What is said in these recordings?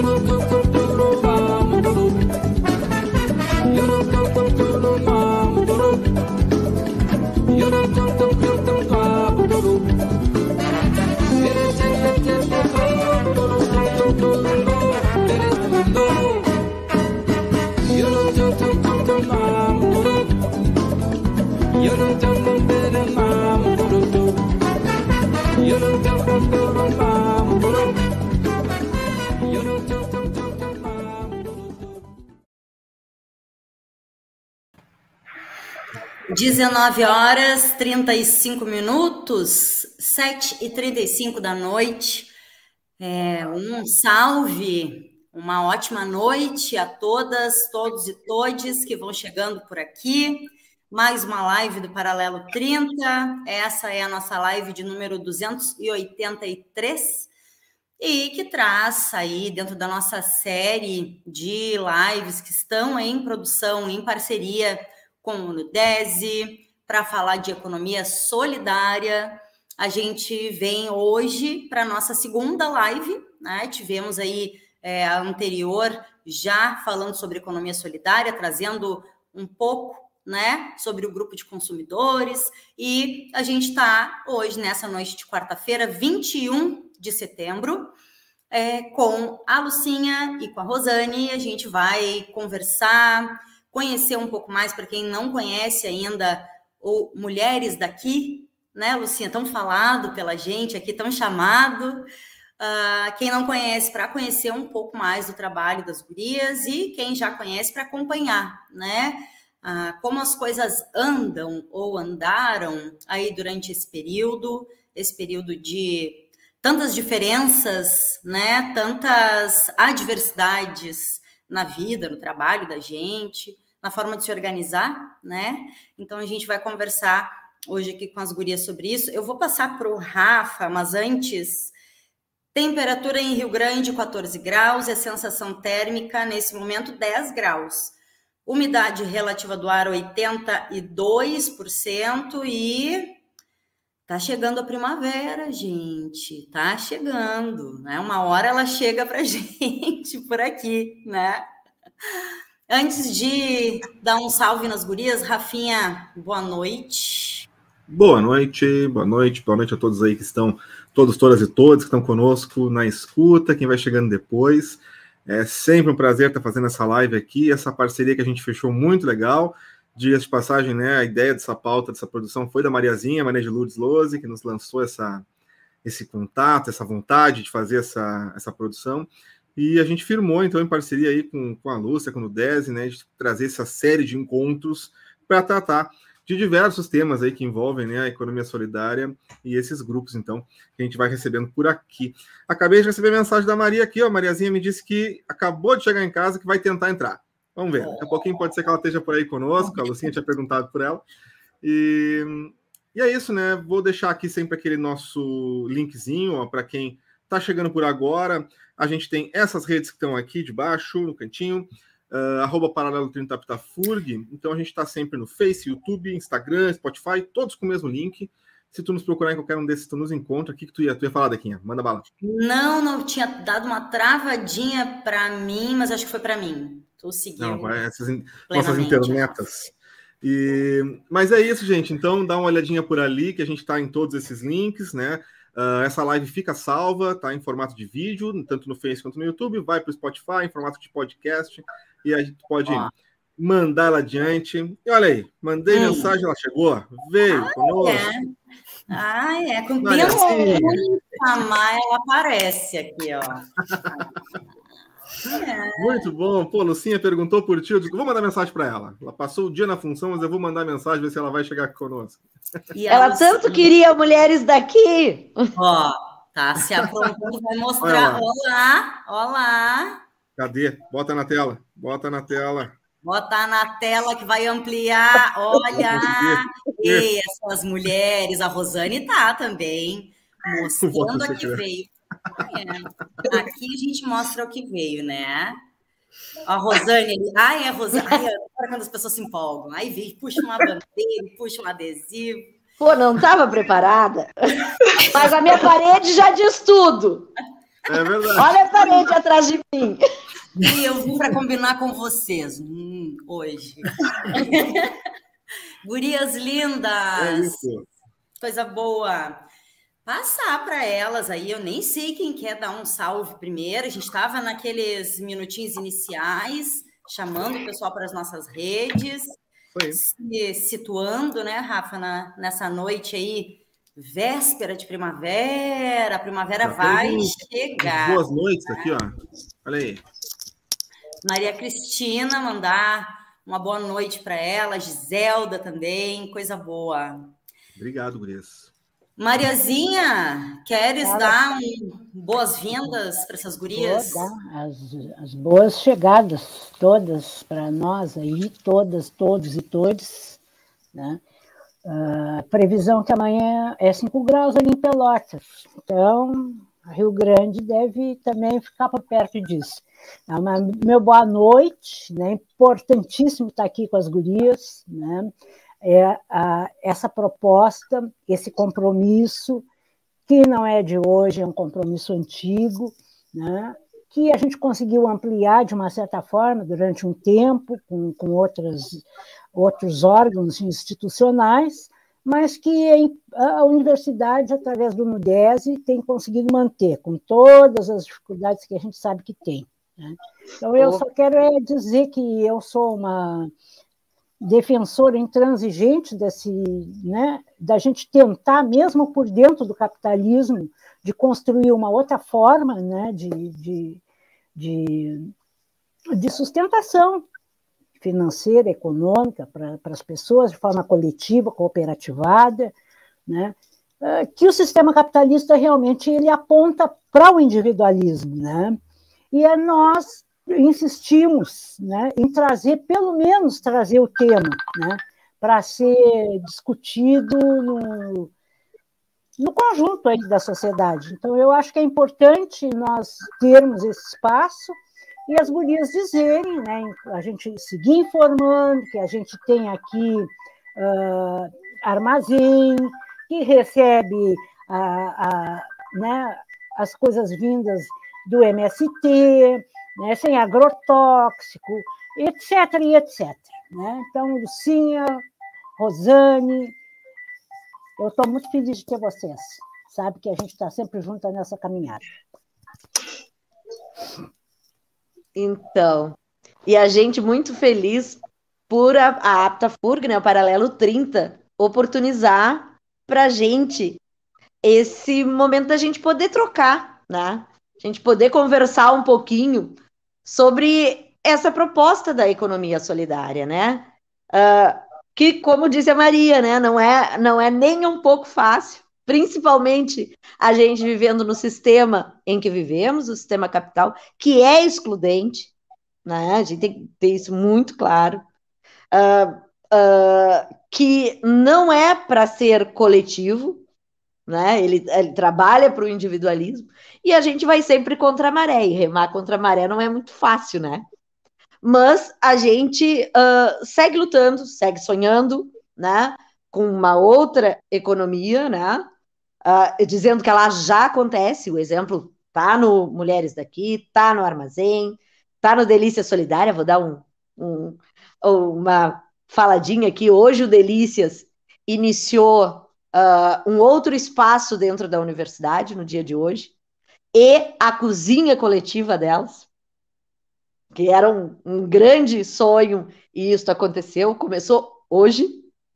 Go, go, go. 19 horas 35 minutos, 7 e 35 da noite. É, um salve, uma ótima noite a todas, todos e todes que vão chegando por aqui. Mais uma live do Paralelo 30. Essa é a nossa live de número 283 e que traz aí dentro da nossa série de lives que estão em produção, em parceria com o Nudese, para falar de economia solidária. A gente vem hoje para a nossa segunda live, né? Tivemos aí é, a anterior já falando sobre economia solidária, trazendo um pouco né, sobre o grupo de consumidores, e a gente está hoje, nessa noite de quarta-feira, 21 de setembro, é, com a Lucinha e com a Rosane, a gente vai conversar, conhecer um pouco mais para quem não conhece ainda ou mulheres daqui, né, Lucinha, tão falado pela gente aqui, tão chamado. Uh, quem não conhece, para conhecer um pouco mais do trabalho das gurias e quem já conhece para acompanhar, né? Uh, como as coisas andam ou andaram aí durante esse período, esse período de tantas diferenças, né? Tantas adversidades na vida, no trabalho da gente, na forma de se organizar, né? Então a gente vai conversar hoje aqui com as gurias sobre isso. Eu vou passar para o Rafa, mas antes, temperatura em Rio Grande 14 graus e a sensação térmica nesse momento 10 graus. Umidade relativa do ar 82% e Tá chegando a primavera, gente. Tá chegando, né? Uma hora ela chega pra gente por aqui, né? Antes de dar um salve nas gurias, Rafinha, boa noite. Boa noite, boa noite, boa noite a todos aí que estão, todos, todas e todos que estão conosco na escuta, quem vai chegando depois. É sempre um prazer estar fazendo essa live aqui, essa parceria que a gente fechou muito legal. Dias de passagem, né? A ideia dessa pauta, dessa produção foi da Mariazinha, Maria de Lourdes Lose, que nos lançou essa, esse contato, essa vontade de fazer essa, essa produção. E a gente firmou, então, em parceria aí com, com a Lúcia, com o Desi, né, de trazer essa série de encontros para tratar de diversos temas aí que envolvem né, a economia solidária e esses grupos, então, que a gente vai recebendo por aqui. Acabei de receber mensagem da Maria aqui, ó. A Mariazinha me disse que acabou de chegar em casa, que vai tentar entrar. Vamos ver. Daqui a pouquinho pode ser que ela esteja por aí conosco. A Lucinha tinha perguntado por ela. E, e é isso, né? Vou deixar aqui sempre aquele nosso linkzinho para quem está chegando por agora. A gente tem essas redes que estão aqui de baixo, no cantinho. Uh, arroba paralelo 30 Aptafurg. Então a gente está sempre no Face, YouTube, Instagram, Spotify, todos com o mesmo link. Se tu nos procurar em qualquer um desses, tu nos encontra. O que, que tu ia, tu ia falar, Dequinha? Manda bala. Não, não tinha dado uma travadinha para mim, mas acho que foi para mim. Estou seguindo. Não, essas nossas internetas. E, mas é isso, gente. Então dá uma olhadinha por ali, que a gente está em todos esses links, né? Uh, essa live fica salva, tá em formato de vídeo, tanto no Facebook quanto no YouTube, vai para o Spotify em formato de podcast e a gente pode Ó. mandar ela adiante. E olha aí, mandei hum. mensagem, ela chegou, veio ah, conosco. É. Ah, é, com tempo assim. ela aparece aqui, ó. É. Muito bom. Pô, Lucinha perguntou por ti. Eu digo, vou mandar mensagem para ela. Ela passou o dia na função, mas eu vou mandar mensagem, ver se ela vai chegar conosco. ela Lucinha... tanto queria mulheres daqui. Ó, tá se aprontando, vai mostrar. Olá, olá. Cadê? Bota na tela. Bota na tela. Bota na tela que vai ampliar. Olha! e essas mulheres, a Rosane tá também, mostrando a que veio. É. Aqui a gente mostra o que veio, né? A Rosane, ele, ai, é Rosane, ai, agora quando as pessoas se empolgam, aí vem, puxa uma bandeira, puxa um adesivo. Pô, não estava preparada, mas a minha parede já diz tudo. É verdade. Olha a parede atrás de mim. E eu vim para combinar com vocês hum, hoje. Gurias lindas! É isso. Coisa boa. Passar para elas aí, eu nem sei quem quer dar um salve primeiro. A gente estava naqueles minutinhos iniciais, chamando o pessoal para as nossas redes, Foi. se situando, né, Rafa, na, nessa noite aí, véspera de primavera. A primavera Já vai chegar. Boas noites aqui, ó. Olha aí. Maria Cristina, mandar uma boa noite para ela, Giselda também, coisa boa. Obrigado, Gurias. Mariazinha, queres Fala. dar um boas-vindas para essas gurias? Vou dar as, as boas chegadas, todas para nós aí, todas, todos e todes. Né? Ah, previsão que amanhã é 5 graus ali em Pelotas. Então, Rio Grande deve também ficar por perto disso. Mas meu boa noite, né? importantíssimo estar aqui com as gurias, né? É, a, essa proposta, esse compromisso, que não é de hoje, é um compromisso antigo, né? que a gente conseguiu ampliar de uma certa forma durante um tempo, com, com outras, outros órgãos institucionais, mas que a universidade, através do NUDESE, tem conseguido manter, com todas as dificuldades que a gente sabe que tem. Né? Então, eu só quero é dizer que eu sou uma defensora intransigente desse, né, da gente tentar, mesmo por dentro do capitalismo, de construir uma outra forma né, de, de, de, de sustentação financeira, econômica para as pessoas, de forma coletiva, cooperativada, né, que o sistema capitalista realmente ele aponta para o individualismo, né? E é nós insistimos né, em trazer, pelo menos trazer o tema, né, para ser discutido no, no conjunto aí da sociedade. Então, eu acho que é importante nós termos esse espaço e as gurias dizerem, né, a gente seguir informando que a gente tem aqui uh, armazém, que recebe a, a, né, as coisas vindas do MST, né, sem agrotóxico, etc. e etc. Né? Então, Lucinha, Rosane, eu estou muito feliz de ter vocês. Sabe que a gente está sempre junto nessa caminhada. Então, e a gente muito feliz por a, a AptaFurg, né, o Paralelo 30, oportunizar para a gente esse momento da gente poder trocar, né? A gente poder conversar um pouquinho sobre essa proposta da economia solidária, né? Uh, que, como disse a Maria, né, não é, não é nem um pouco fácil, principalmente a gente vivendo no sistema em que vivemos, o sistema capital, que é excludente, né? A gente tem que ter isso muito claro. Uh, uh, que não é para ser coletivo, né? Ele, ele trabalha para o individualismo e a gente vai sempre contra a maré. E remar contra a maré não é muito fácil, né? Mas a gente uh, segue lutando, segue sonhando, né? Com uma outra economia, né? Uh, dizendo que ela já acontece. O exemplo tá no Mulheres daqui, tá no Armazém, tá no Delícia Solidária. Vou dar um, um uma faladinha aqui. Hoje o Delícias iniciou uh, um outro espaço dentro da universidade no dia de hoje, e a cozinha coletiva delas, que era um, um grande sonho, e isso aconteceu, começou hoje,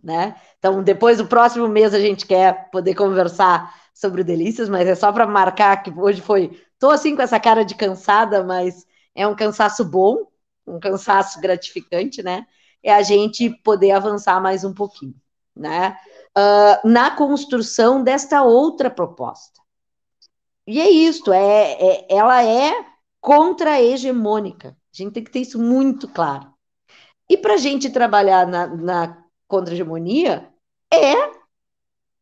né? Então, depois do próximo mês, a gente quer poder conversar sobre delícias, mas é só para marcar que hoje foi. Estou assim com essa cara de cansada, mas é um cansaço bom, um cansaço gratificante, né? É a gente poder avançar mais um pouquinho, né? Uh, na construção desta outra proposta. E é isto, é, é, ela é contra-hegemônica. A gente tem que ter isso muito claro. E para a gente trabalhar na, na contra-hegemonia é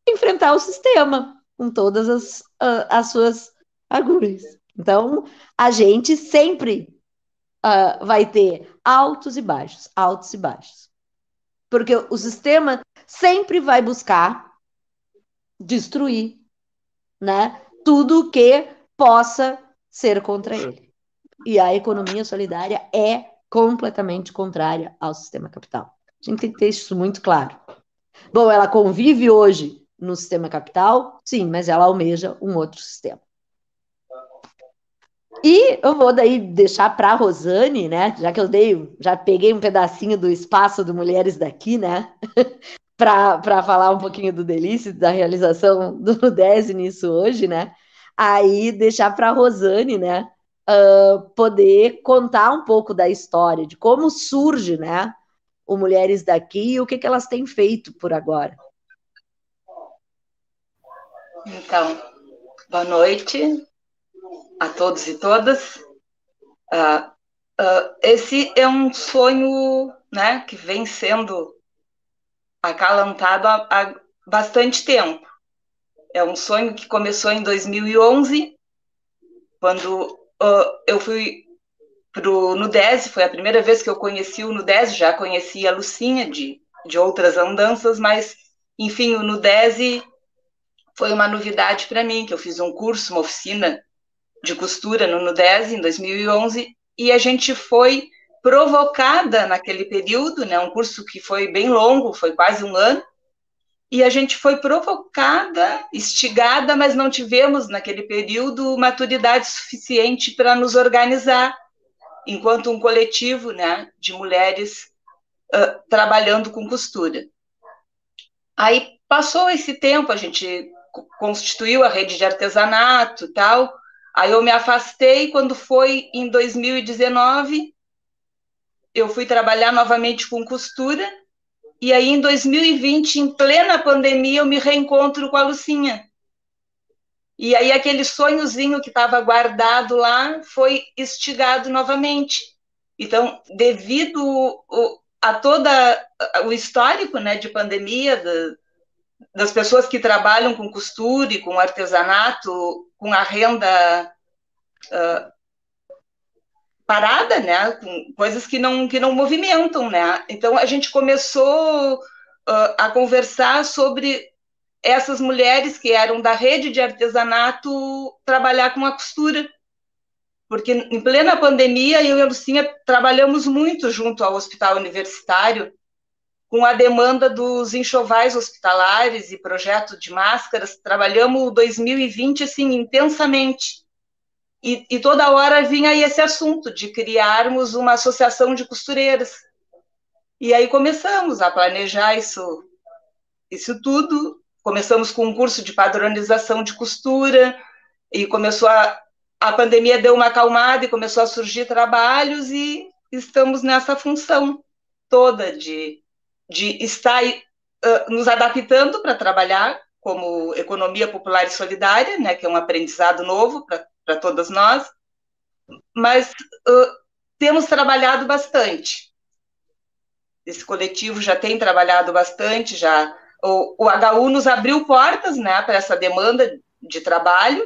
enfrentar o sistema com todas as, uh, as suas agulhas. Então, a gente sempre uh, vai ter altos e baixos, altos e baixos. Porque o sistema sempre vai buscar destruir, né? Tudo que possa ser contra ele. E a economia solidária é completamente contrária ao sistema capital. A gente tem que ter isso muito claro. Bom, ela convive hoje no sistema capital, sim, mas ela almeja um outro sistema. E eu vou daí deixar para a Rosane, né? Já que eu dei, já peguei um pedacinho do espaço do Mulheres daqui, né? para falar um pouquinho do Delícia, da realização do Nudese nisso hoje, né? Aí deixar para a Rosane, né? Uh, poder contar um pouco da história, de como surge, né? O Mulheres daqui e o que, que elas têm feito por agora. Então, boa noite a todos e todas. Uh, uh, esse é um sonho né, que vem sendo acalantado há, há bastante tempo. É um sonho que começou em 2011, quando uh, eu fui para o Nudese, foi a primeira vez que eu conheci o Nudese, já conhecia a Lucinha de, de outras andanças, mas, enfim, o Nudese foi uma novidade para mim, que eu fiz um curso, uma oficina de costura no Nudese em 2011 e a gente foi provocada naquele período, né, um curso que foi bem longo, foi quase um ano, e a gente foi provocada, instigada, mas não tivemos naquele período maturidade suficiente para nos organizar enquanto um coletivo, né, de mulheres uh, trabalhando com costura. Aí passou esse tempo, a gente constituiu a rede de artesanato, tal, Aí eu me afastei quando foi em 2019, eu fui trabalhar novamente com costura, e aí em 2020, em plena pandemia, eu me reencontro com a Lucinha. E aí aquele sonhozinho que estava guardado lá foi estigado novamente. Então, devido a todo o histórico né, de pandemia, das pessoas que trabalham com costura e com artesanato, com a renda uh, parada, né, com coisas que não, que não movimentam, né. Então a gente começou uh, a conversar sobre essas mulheres que eram da rede de artesanato trabalhar com a costura. Porque em plena pandemia, eu e a Lucinha trabalhamos muito junto ao hospital universitário, com a demanda dos enxovais hospitalares e projeto de máscaras, trabalhamos 2020 assim intensamente. E, e, toda hora vinha esse assunto de criarmos uma associação de costureiras. E aí começamos a planejar isso, isso tudo. Começamos com um curso de padronização de costura e começou a a pandemia deu uma acalmada e começou a surgir trabalhos e estamos nessa função toda de de estar uh, nos adaptando para trabalhar como economia popular e solidária, né, que é um aprendizado novo para todas nós, mas uh, temos trabalhado bastante. Esse coletivo já tem trabalhado bastante, já o, o HU nos abriu portas, né, para essa demanda de trabalho,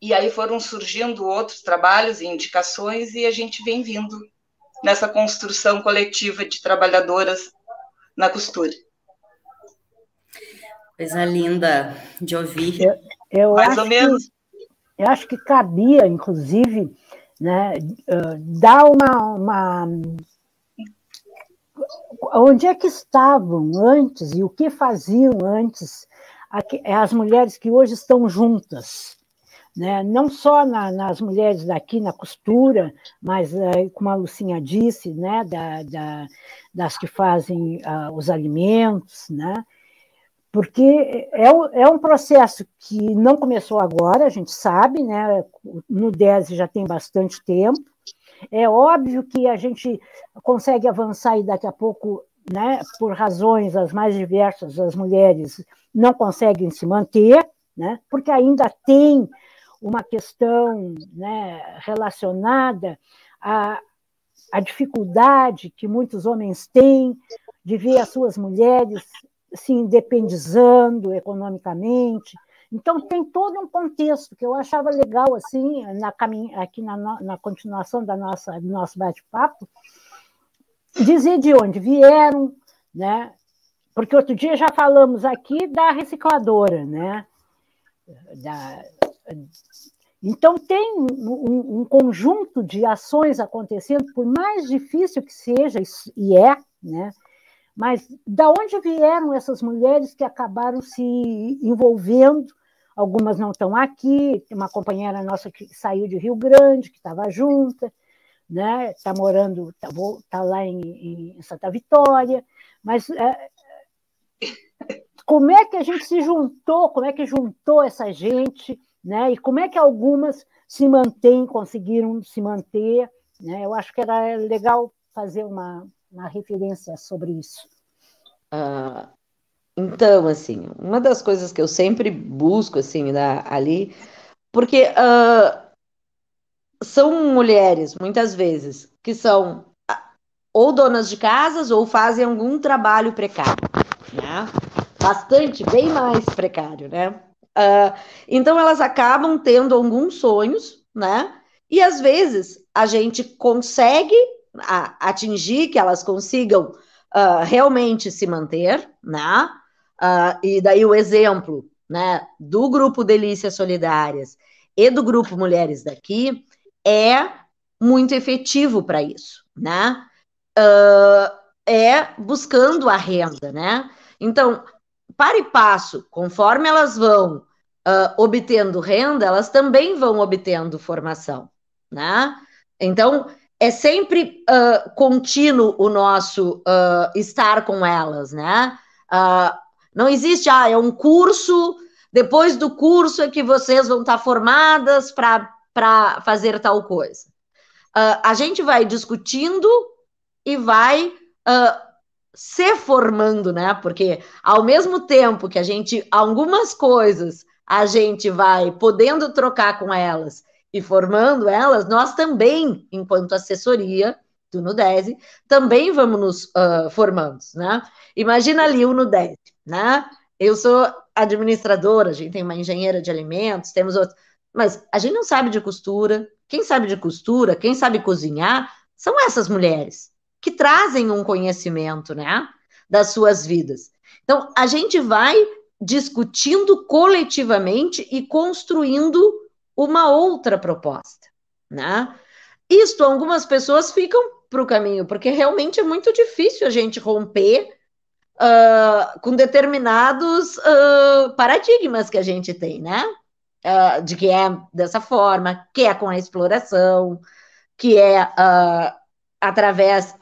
e aí foram surgindo outros trabalhos e indicações e a gente vem vindo nessa construção coletiva de trabalhadoras na costura. Coisa linda de ouvir. Eu, eu Mais ou menos. Eu acho que cabia, inclusive, né, dar uma, uma. Onde é que estavam antes e o que faziam antes as mulheres que hoje estão juntas? né? não só na, nas mulheres daqui na costura, mas, é, como a Lucinha disse, né? Da, da, das que fazem uh, os alimentos, né? Porque é, é um processo que não começou agora, a gente sabe, né? no DES já tem bastante tempo, é óbvio que a gente consegue avançar e daqui a pouco, né, por razões as mais diversas, as mulheres não conseguem se manter, né, porque ainda tem uma questão né, relacionada à, à dificuldade que muitos homens têm de ver as suas mulheres se independizando economicamente. Então, tem todo um contexto que eu achava legal, assim, na aqui na, na continuação da nossa, do nosso bate-papo, dizer de onde vieram, né? Porque outro dia já falamos aqui da recicladora, né? Da, Então, tem um, um, conjunto de ações acontecendo, por mais difícil que seja, e é, né? Mas da onde vieram essas mulheres que acabaram se envolvendo? Algumas não estão aqui, uma companheira nossa que saiu de Rio Grande, que estava junta, né? Está morando, está tá lá em, em, Santa Vitória, mas é, como é que a gente se juntou? Como é que juntou essa gente? né? E como é que algumas se mantêm, conseguiram se manter, né? Eu acho que era legal fazer uma, uma referência sobre isso. Ah, então, assim, uma das coisas que eu sempre busco, assim, na, ali, porque uh, são mulheres, muitas vezes, que são ah, ou donas de casas ou fazem algum trabalho precário, né? Bastante, bem mais precário, né? Uh, então elas acabam tendo alguns sonhos, né? E às vezes a gente consegue atingir que elas consigam uh, realmente se manter, né? Uh, e daí o exemplo, né, do grupo Delícias Solidárias e do grupo Mulheres daqui é muito efetivo para isso, né? é buscando a renda, né? Então, para e passo, conforme elas vão uh, obtendo renda, elas também vão obtendo formação, né? Então, é sempre uh, contínuo o nosso uh, estar com elas, né? não existe, ah, é um curso, depois do curso é que vocês vão estar formadas para fazer tal coisa. a gente vai discutindo e vai se formando, né? Porque ao mesmo tempo que a gente, algumas coisas, a gente vai podendo trocar com elas e formando elas, nós também, enquanto assessoria do Nudese, também vamos nos uh, formando, né? Imagina ali o Nudese, né? Eu sou administradora, a gente tem uma engenheira de alimentos, temos outros, mas a gente não sabe de costura. Quem sabe de costura, quem sabe cozinhar, são essas mulheres que trazem um conhecimento, né, das suas vidas. Então, a gente vai discutindo coletivamente e construindo uma outra proposta, né? Isto, algumas pessoas ficam para o caminho, porque realmente é muito difícil a gente romper uh, com determinados uh, paradigmas que a gente tem, né? Uh, de que é dessa forma, que é com a exploração, que é através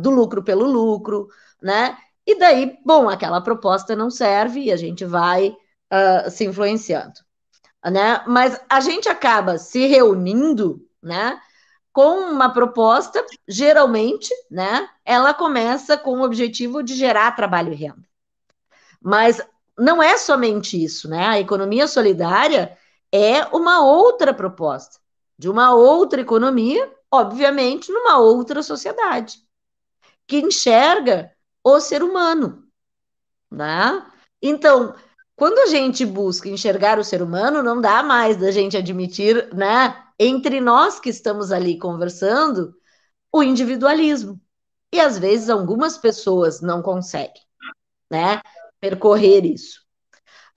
do lucro pelo lucro, né? E daí, bom, aquela proposta não serve e a gente vai se influenciando, né? Mas a gente acaba se reunindo, né? Com uma proposta, geralmente, né? Ela começa com o objetivo de gerar trabalho e renda. Mas não é somente isso, né? A economia solidária é uma outra proposta de uma outra economia obviamente, numa outra sociedade, que enxerga o ser humano. Né? Então, quando a gente busca enxergar o ser humano, não dá mais da gente admitir, né, entre nós que estamos ali conversando, o individualismo. E às vezes algumas pessoas não conseguem, né, percorrer isso.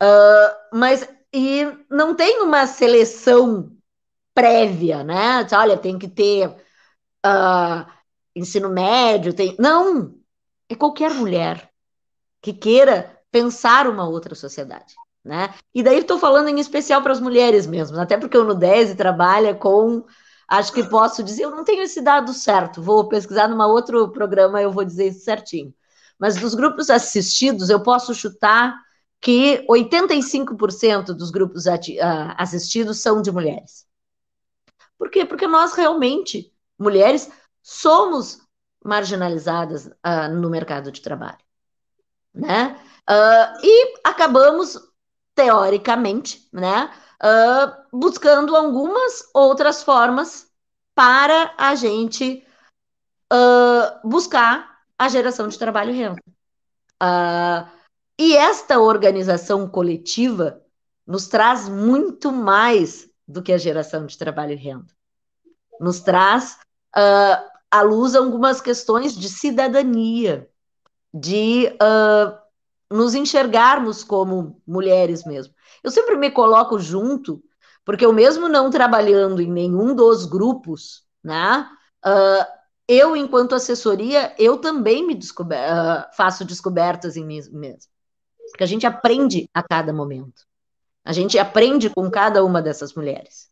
Uh, mas e não tem uma seleção prévia, né? Olha, tem que ter uh, ensino médio, tem. Não! É qualquer mulher que queira pensar uma outra sociedade. Né? E daí estou falando em especial para as mulheres mesmo, até porque o Nudese trabalha com, acho que posso dizer, eu não tenho esse dado certo, vou pesquisar num outro programa, eu vou dizer isso certinho. Mas dos grupos assistidos, eu posso chutar que 85% dos grupos ah, assistidos são de mulheres. Por quê? Porque nós realmente, mulheres, somos marginalizadas uh, no mercado de trabalho, né? Uh, e acabamos, teoricamente, né, uh, buscando algumas outras formas para a gente buscar a geração de trabalho e renda. e esta organização coletiva nos traz muito mais do que a geração de trabalho e renda. Nos traz uh, à luz algumas questões de cidadania, de uh, nos enxergarmos como mulheres mesmo. Eu sempre me coloco junto Porque eu mesmo não trabalhando em nenhum dos grupos, né? Uh, eu, enquanto assessoria, eu também me descober, uh, faço descobertas em mim mesmo. Porque a gente aprende a cada momento. A gente aprende com cada uma dessas mulheres.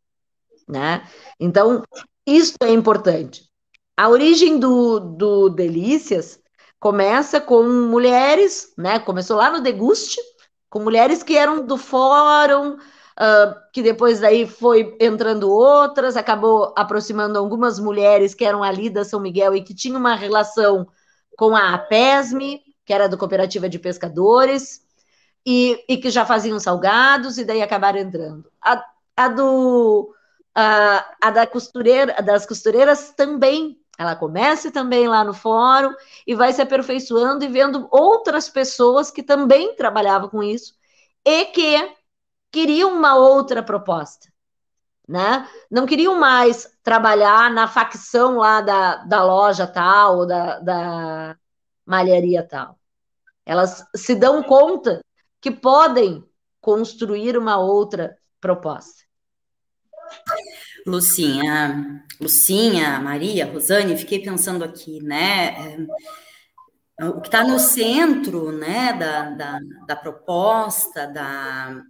Né? Então, isso é importante. A origem do, do Delícias começa com mulheres, né? Começou lá no Deguste, com mulheres que eram do fórum, uh, que depois daí foi entrando outras, acabou aproximando algumas mulheres que eram ali da São Miguel e que tinham uma relação com a APESME, que era do Cooperativa de Pescadores, e, e que já faziam salgados, e daí acabaram entrando. A, a do a, a da costureira, das costureiras também ela começa também lá no fórum e vai se aperfeiçoando e vendo outras pessoas que também trabalhavam com isso e que queriam uma outra proposta, né? Não queriam mais trabalhar na facção lá da, da loja tal ou da, da malharia tal. Elas se dão conta que podem construir uma outra proposta. Lucinha, Lucinha, Maria, Rosane, fiquei pensando aqui, né? É, o que está no centro, né, da, da, da proposta, da,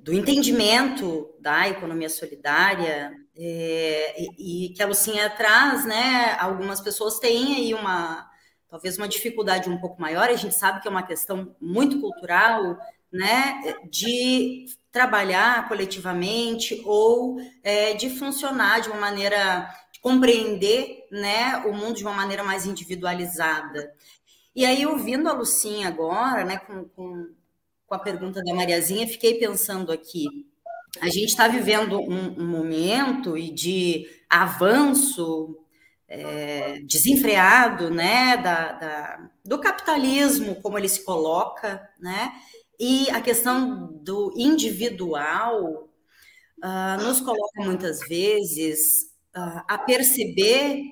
do entendimento da economia solidária é, e, e, que a Lucinha traz, né? Algumas pessoas têm aí uma talvez uma dificuldade um pouco maior. A gente sabe que é uma questão muito cultural, né? De trabalhar coletivamente ou é, de funcionar de uma maneira, de compreender né, o mundo de uma maneira mais individualizada. E aí, ouvindo a Lucinha agora, né, com, com, com a pergunta da Mariazinha, fiquei pensando aqui. A gente está vivendo um, um, momento de avanço é, desenfreado né, da, da, do capitalismo, como ele se coloca, né? E a questão do individual uh, nos coloca muitas vezes uh, a perceber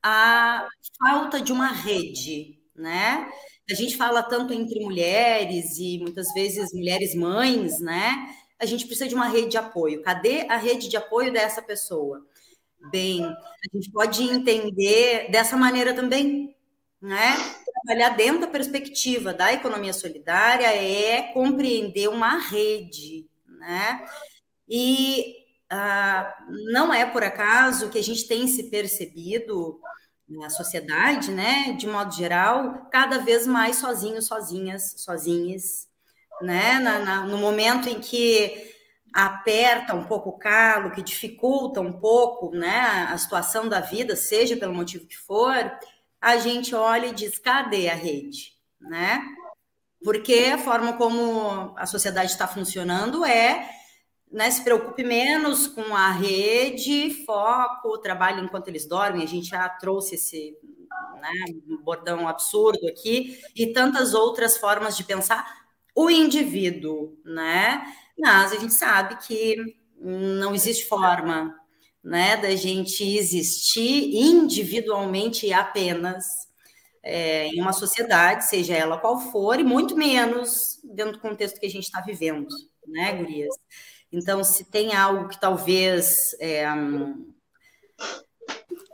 a falta de uma rede, né? A gente fala tanto entre mulheres e muitas vezes mulheres mães, né? A gente precisa de uma rede de apoio. Cadê a rede de apoio dessa pessoa? Bem, a gente pode entender dessa maneira também, né? Trabalhar dentro da perspectiva da economia solidária é compreender uma rede, né? E ah, não é por acaso que a gente tem se percebido na sociedade, né, de modo geral, cada vez mais sozinhos, sozinhas, sozinhas, né? Na, na, no momento em que aperta um pouco o calo, que dificulta um pouco, né, a situação da vida, seja pelo motivo que for, a gente olha e diz: cadê a rede? Né? Porque a forma como a sociedade está funcionando é né, se preocupe menos com a rede, foco, trabalho enquanto eles dormem. A gente já trouxe esse né, bordão absurdo aqui e tantas outras formas de pensar o indivíduo, né? Mas a gente sabe que não existe forma né, da gente existir individualmente apenas é, em uma sociedade, seja ela qual for, e muito menos dentro do contexto que a gente está vivendo, né, Gurias? Então, se tem algo que talvez é,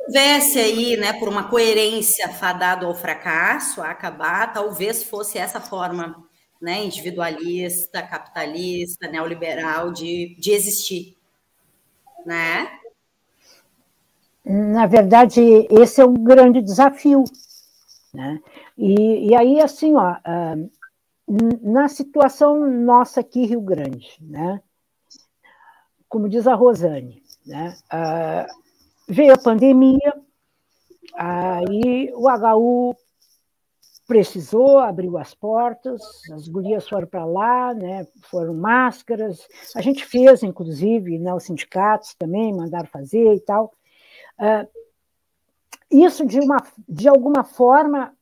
tivesse aí, né, por uma coerência fadado ao fracasso, a acabar, talvez fosse essa forma né, individualista, capitalista, neoliberal de, de existir, né? Na verdade, esse é um grande desafio. Né? E, e aí, assim, ó, ah, na situação nossa aqui, Rio Grande, né? como diz a Rosane, né? Ah, veio a pandemia, aí o HU precisou, abriu as portas, as gurias foram para lá, né, foram máscaras, a gente fez, inclusive, né, os sindicatos também mandaram fazer e tal, isso, de, uma, de alguma forma,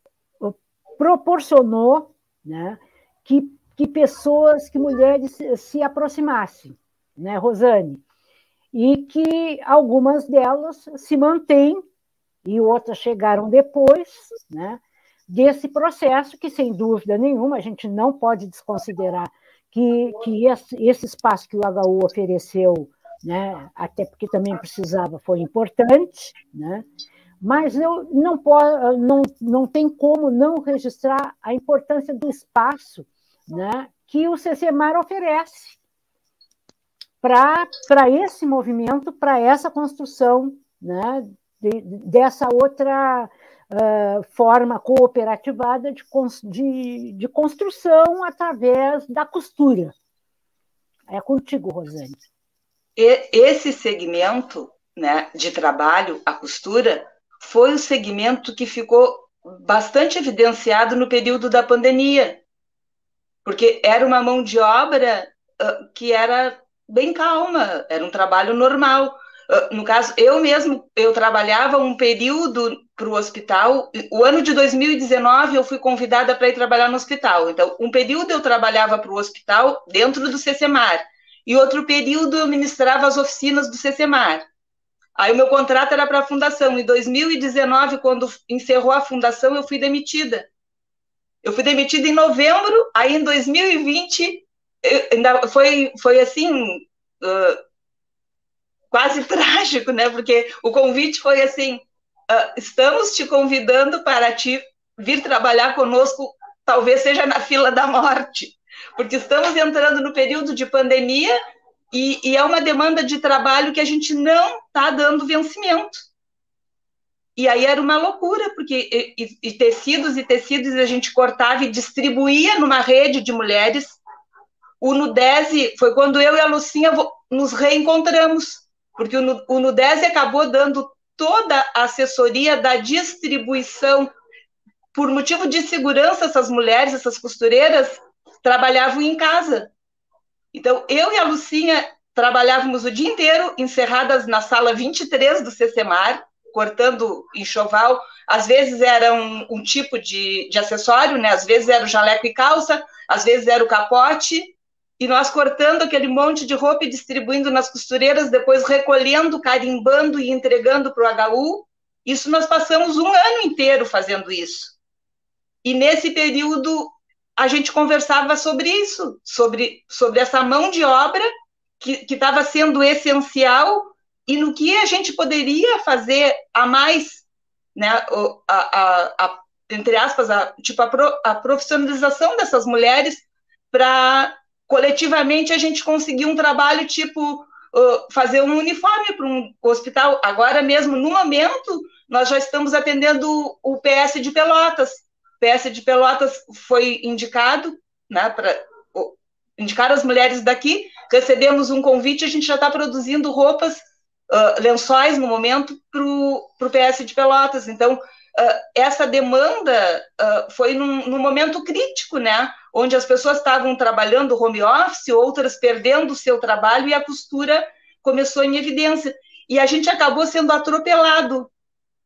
proporcionou né, que, que pessoas, que mulheres se, se aproximassem, né, Rosane? E que algumas delas se mantêm e outras chegaram depois, né, desse processo que, sem dúvida nenhuma, a gente não pode desconsiderar que, que esse, esse espaço que o HU ofereceu né? até porque também precisava, foi importante, né? mas eu não, posso, não, não tem como não registrar a importância do espaço né, que o CCMAR oferece para esse movimento, para essa construção né, de, dessa outra uh, forma cooperativada de, de, de construção através da costura. É contigo, Rosane. Esse segmento né, de trabalho, a costura, foi o segmento que ficou bastante evidenciado no período da pandemia, porque era uma mão de obra uh, que era bem calma, era um trabalho normal. Uh, no caso, eu mesmo, eu trabalhava um período para o hospital. O ano de 2019 eu fui convidada para ir trabalhar no hospital. Então, um período eu trabalhava para o hospital dentro do CCMAR e outro período eu ministrava as oficinas do CCMAR. Aí o meu contrato era para a fundação. Em 2019, quando encerrou a fundação, eu fui demitida. Eu fui demitida em novembro, aí em 2020 ainda foi, foi assim, uh, quase trágico, né? Porque o convite foi assim: uh, estamos te convidando para te vir trabalhar conosco, talvez seja na fila da morte, porque estamos entrando no período de pandemia e, e é uma demanda de trabalho que a gente não está dando vencimento. E aí era uma loucura, porque e, e, tecidos e tecidos a gente cortava e distribuía numa rede de mulheres o Nudese foi quando eu e a Lucinha nos reencontramos, porque o Nudese acabou dando toda a assessoria da distribuição. Por motivo de segurança, essas mulheres, essas costureiras, trabalhavam em casa. Então, eu e a Lucinha trabalhávamos o dia inteiro encerradas na sala 23 do CCMAR, cortando enxoval. Às vezes era um, um tipo de, de acessório, né? às vezes era o jaleco e calça, às vezes era o capote, e nós cortando aquele monte de roupa e distribuindo nas costureiras, depois recolhendo, carimbando e entregando para o HU. Isso nós passamos um ano inteiro fazendo isso. E nesse período a gente conversava sobre isso, sobre, sobre essa mão de obra que estava sendo essencial e no que a gente poderia fazer a mais, né, a, a, a entre aspas, a, tipo a, pro, a profissionalização dessas mulheres para coletivamente a gente conseguiu um trabalho tipo uh, fazer um uniforme para um hospital. Agora mesmo, no momento, nós já estamos atendendo o PS de Pelotas. PS de Pelotas foi indicado, né, para indicar as mulheres daqui. Recebemos um convite, a gente já está produzindo roupas, uh, lençóis no momento para o PS de Pelotas. Então, uh, essa demanda uh, foi num, num, momento crítico, né? Onde as pessoas estavam trabalhando home office, outras perdendo o seu trabalho e a costura começou em evidência. E a gente acabou sendo atropelado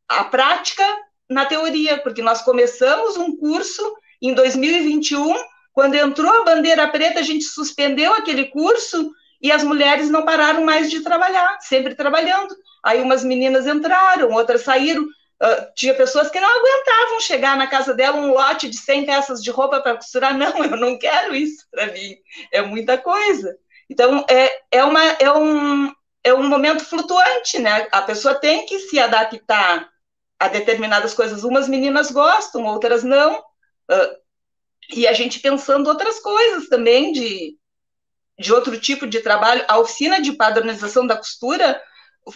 a prática na teoria, porque nós começamos um curso em 2021, quando entrou a bandeira preta, a gente suspendeu aquele curso e as mulheres não pararam mais de trabalhar, sempre trabalhando. Aí umas meninas entraram, outras saíram, Uh, tinha pessoas que não aguentavam chegar na casa dela um lote de 100 peças de roupa para costurar. Não, eu não quero isso para mim. É muita coisa. Então, é, é, uma, é, um, é um momento flutuante, né? A pessoa tem que se adaptar a determinadas coisas. Umas meninas gostam, outras não. Uh, e a gente pensando outras coisas também de, de outro tipo de trabalho. A oficina de padronização da costura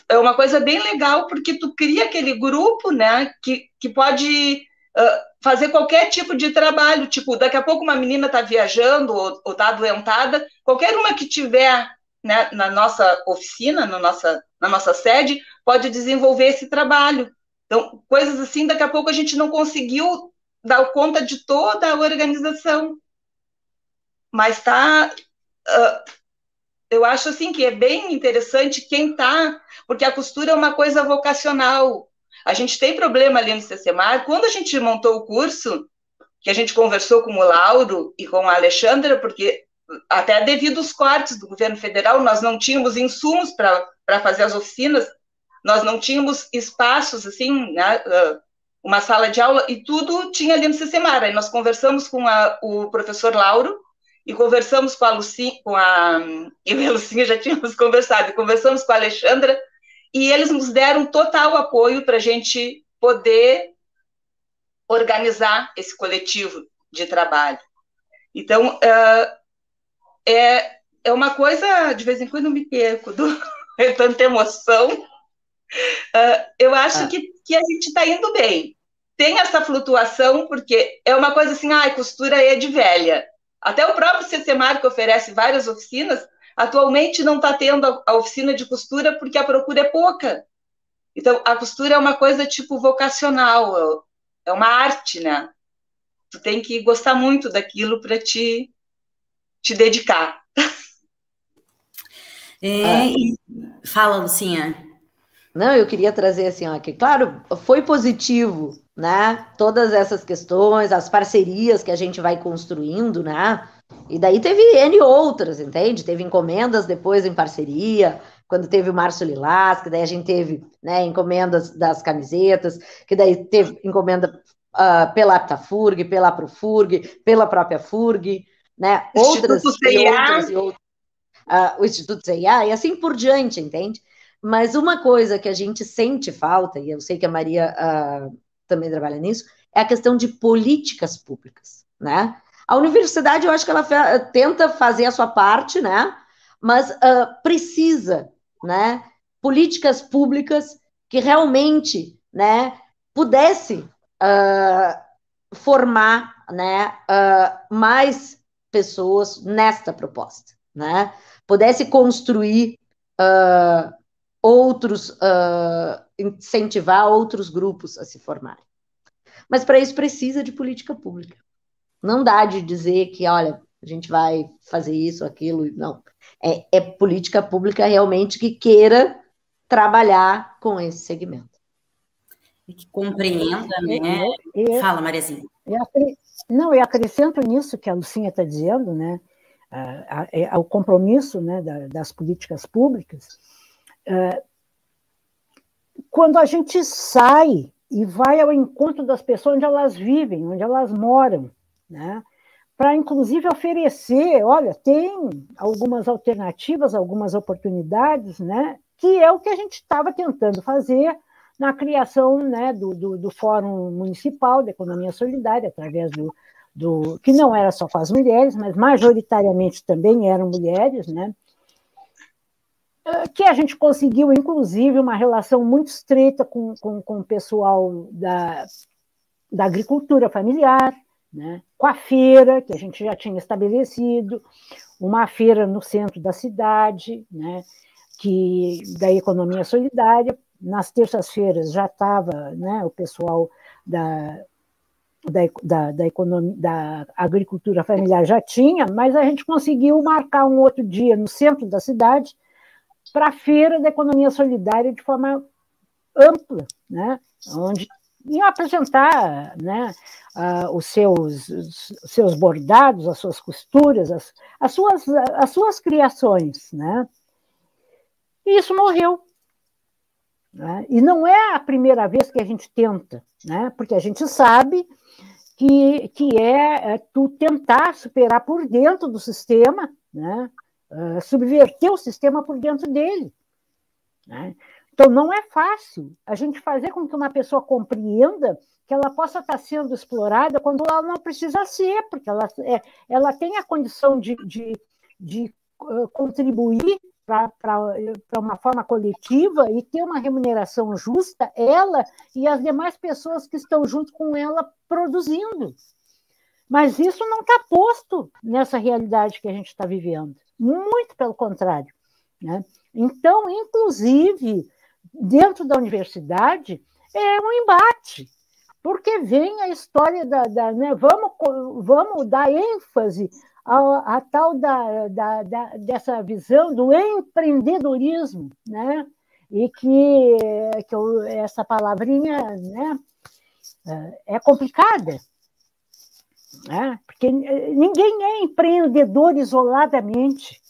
é uma coisa bem legal, porque tu cria aquele grupo, né, que, que pode uh, fazer qualquer tipo de trabalho, tipo, daqui a pouco uma menina está viajando ou está adoentada, qualquer uma que tiver né, na nossa oficina, na nossa, na nossa sede, pode desenvolver esse trabalho. Então, coisas assim, daqui a pouco a gente não conseguiu dar conta de toda a organização. Mas está uh, eu acho assim que é bem interessante quem está, porque a costura é uma coisa vocacional. A gente tem problema ali no CCMAR. Quando a gente montou o curso, que a gente conversou com o Lauro e com a Alexandra, porque até devido aos cortes do governo federal, nós não tínhamos insumos para fazer as oficinas, nós não tínhamos espaços, assim, né, uma sala de aula, e tudo tinha ali no CCMAR. Aí nós conversamos com a, o professor Lauro, e conversamos com a Lucinha, com a, eu e a Lucinha já tínhamos conversado, e conversamos com a Alexandra, e eles nos deram total apoio para a gente poder organizar esse coletivo de trabalho. Então, uh, é, é uma coisa, de vez em quando eu me perco, do, é tanta emoção. Uh, eu acho ah. que, que a gente está indo bem. Tem essa flutuação, porque é uma coisa assim, ah, costura é de velha. Até o próprio CCMAR, que oferece várias oficinas, atualmente não está tendo a, a oficina de costura porque a procura é pouca. Então, a costura é uma coisa tipo vocacional, é uma arte, né? Tu tem que gostar muito daquilo para te, te dedicar. É, Fala, Lucinha. Não, eu queria trazer assim, ó, que claro, foi positivo, né? Todas essas questões, as parcerias que a gente vai construindo, né? E daí teve N outras, entende? Teve encomendas depois em parceria, quando teve o Márcio Lilás, que daí a gente teve né, encomendas das camisetas, que daí teve encomenda uh, pela Aptafurg, pela Profurg, pela própria Furg, né? Outras e outras e outras uh, o Instituto CIA e assim por diante, entende? Mas uma coisa que a gente sente falta, e eu sei que a Maria uh, também trabalha nisso, é a questão de políticas públicas, né? A universidade, eu acho que ela tenta fazer a sua parte, né? Mas uh, precisa, né? Políticas públicas que realmente, né? Pudesse uh, formar, né? Uh, mais pessoas nesta proposta, né? pudesse construir outros, uh, incentivar outros grupos a se formarem. Mas para isso precisa de política pública. Não dá de dizer que, olha, a gente vai fazer isso, aquilo, não. É, é política pública realmente que queira trabalhar com esse segmento. E que compreenda, né? Fala, Mariazinha. Não, eu acrescento nisso que a Lucinha está dizendo, né? ao é, compromisso né, das políticas públicas, quando a gente sai e vai ao encontro das pessoas onde elas vivem, onde elas moram, né? para inclusive oferecer, olha, tem algumas alternativas, algumas oportunidades, né? que é o que a gente estava tentando fazer na criação né, do, do, do, Fórum Municipal de Economia Solidária, através do, do que não era só com as mulheres, mas majoritariamente também eram mulheres, né? Que a gente conseguiu, inclusive, uma relação muito estreita com, com, com o pessoal da, da agricultura familiar, né? com a feira, que a gente já tinha estabelecido, uma feira no centro da cidade, né? que da economia solidária. Nas terças-feiras já estava né, o pessoal da da, da, da, economia, da agricultura familiar já tinha, mas a gente conseguiu marcar um outro dia no centro da cidade para a feira da economia solidária de forma ampla, né? onde iam apresentar né, uh, os, seus, os seus bordados, as suas costuras, as, as, suas, as suas criações. Né? E isso morreu. Né? E não é a primeira vez que a gente tenta, né? porque a gente sabe que, que é, é tu tentar superar por dentro do sistema, né? Uh, subverter o sistema por dentro dele. Né? Então, não é fácil a gente fazer com que uma pessoa compreenda que ela possa estar sendo explorada quando ela não precisa ser, porque ela, é, ela tem a condição de, de, de uh, contribuir para uma forma coletiva e ter uma remuneração justa, ela e as demais pessoas que estão junto com ela produzindo. Mas isso não está posto nessa realidade que a gente está vivendo. Muito pelo contrário. Né? Então, inclusive, dentro da universidade, é um embate, porque vem a história da. da né, vamos, vamos dar ênfase a, a tal da, da, da, dessa visão do empreendedorismo, né? E que, que eu, essa palavrinha né, é complicada, né? porque ninguém é empreendedor isoladamente.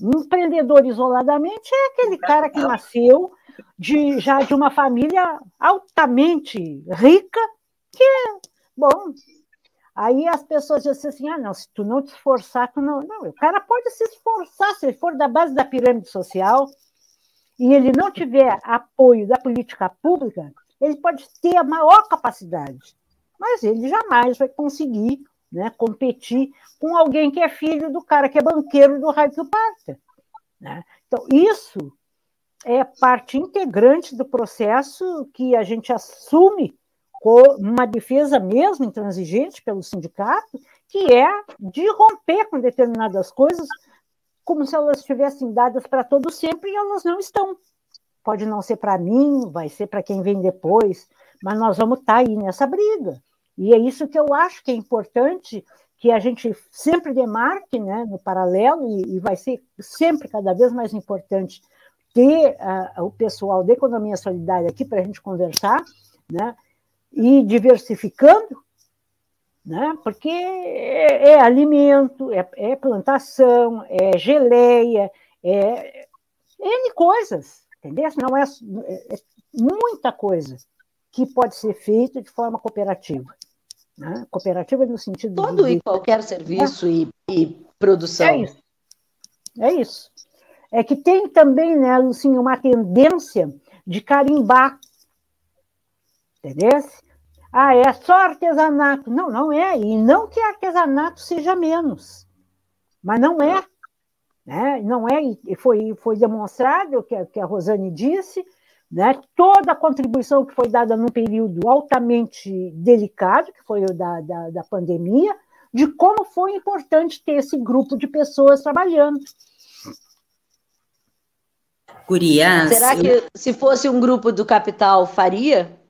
Empreendedor isoladamente é aquele cara que nasceu de, já de uma família altamente rica, que, bom, Aí as pessoas dizem assim: ah, não, se tu não te esforçar, tu não. Não, o cara pode se esforçar, se ele for da base da pirâmide social e ele não tiver apoio da política pública, ele pode ter a maior capacidade, mas ele jamais vai conseguir né, competir com alguém que é filho do cara que é banqueiro do Rádio Parta. Né? Então, isso é parte integrante do processo que a gente assume uma defesa mesmo intransigente pelo sindicato, que é de romper com determinadas coisas como se elas estivessem dadas para todos sempre e elas não estão. Pode não ser para mim, vai ser para quem vem depois, mas nós vamos estar tá aí nessa briga. E é isso que eu acho que é importante que a gente sempre demarque né, no paralelo, e, e vai ser sempre cada vez mais importante ter uh, o pessoal da economia solidária aqui para a gente conversar, né, e diversificando, né? porque é, é alimento, é, é, plantação, é geleia, é N coisas, entendeu? Não é, é, muita coisa que pode ser feita de forma cooperativa. Né? Cooperativa no sentido Todo de... e qualquer serviço e, e, produção. É isso. É isso. É que tem também, né, Lucinha, uma tendência de carimbar Entendeu? Ah, é só artesanato. Não, não é. E não que artesanato seja menos. Mas não é. Né? Não é. E foi, foi demonstrado o que, que a Rosane disse, né? toda a contribuição que foi dada num período altamente delicado, que foi o da, da, da pandemia, de como foi importante ter esse grupo de pessoas trabalhando. Gurias. Será que se fosse um grupo do capital faria?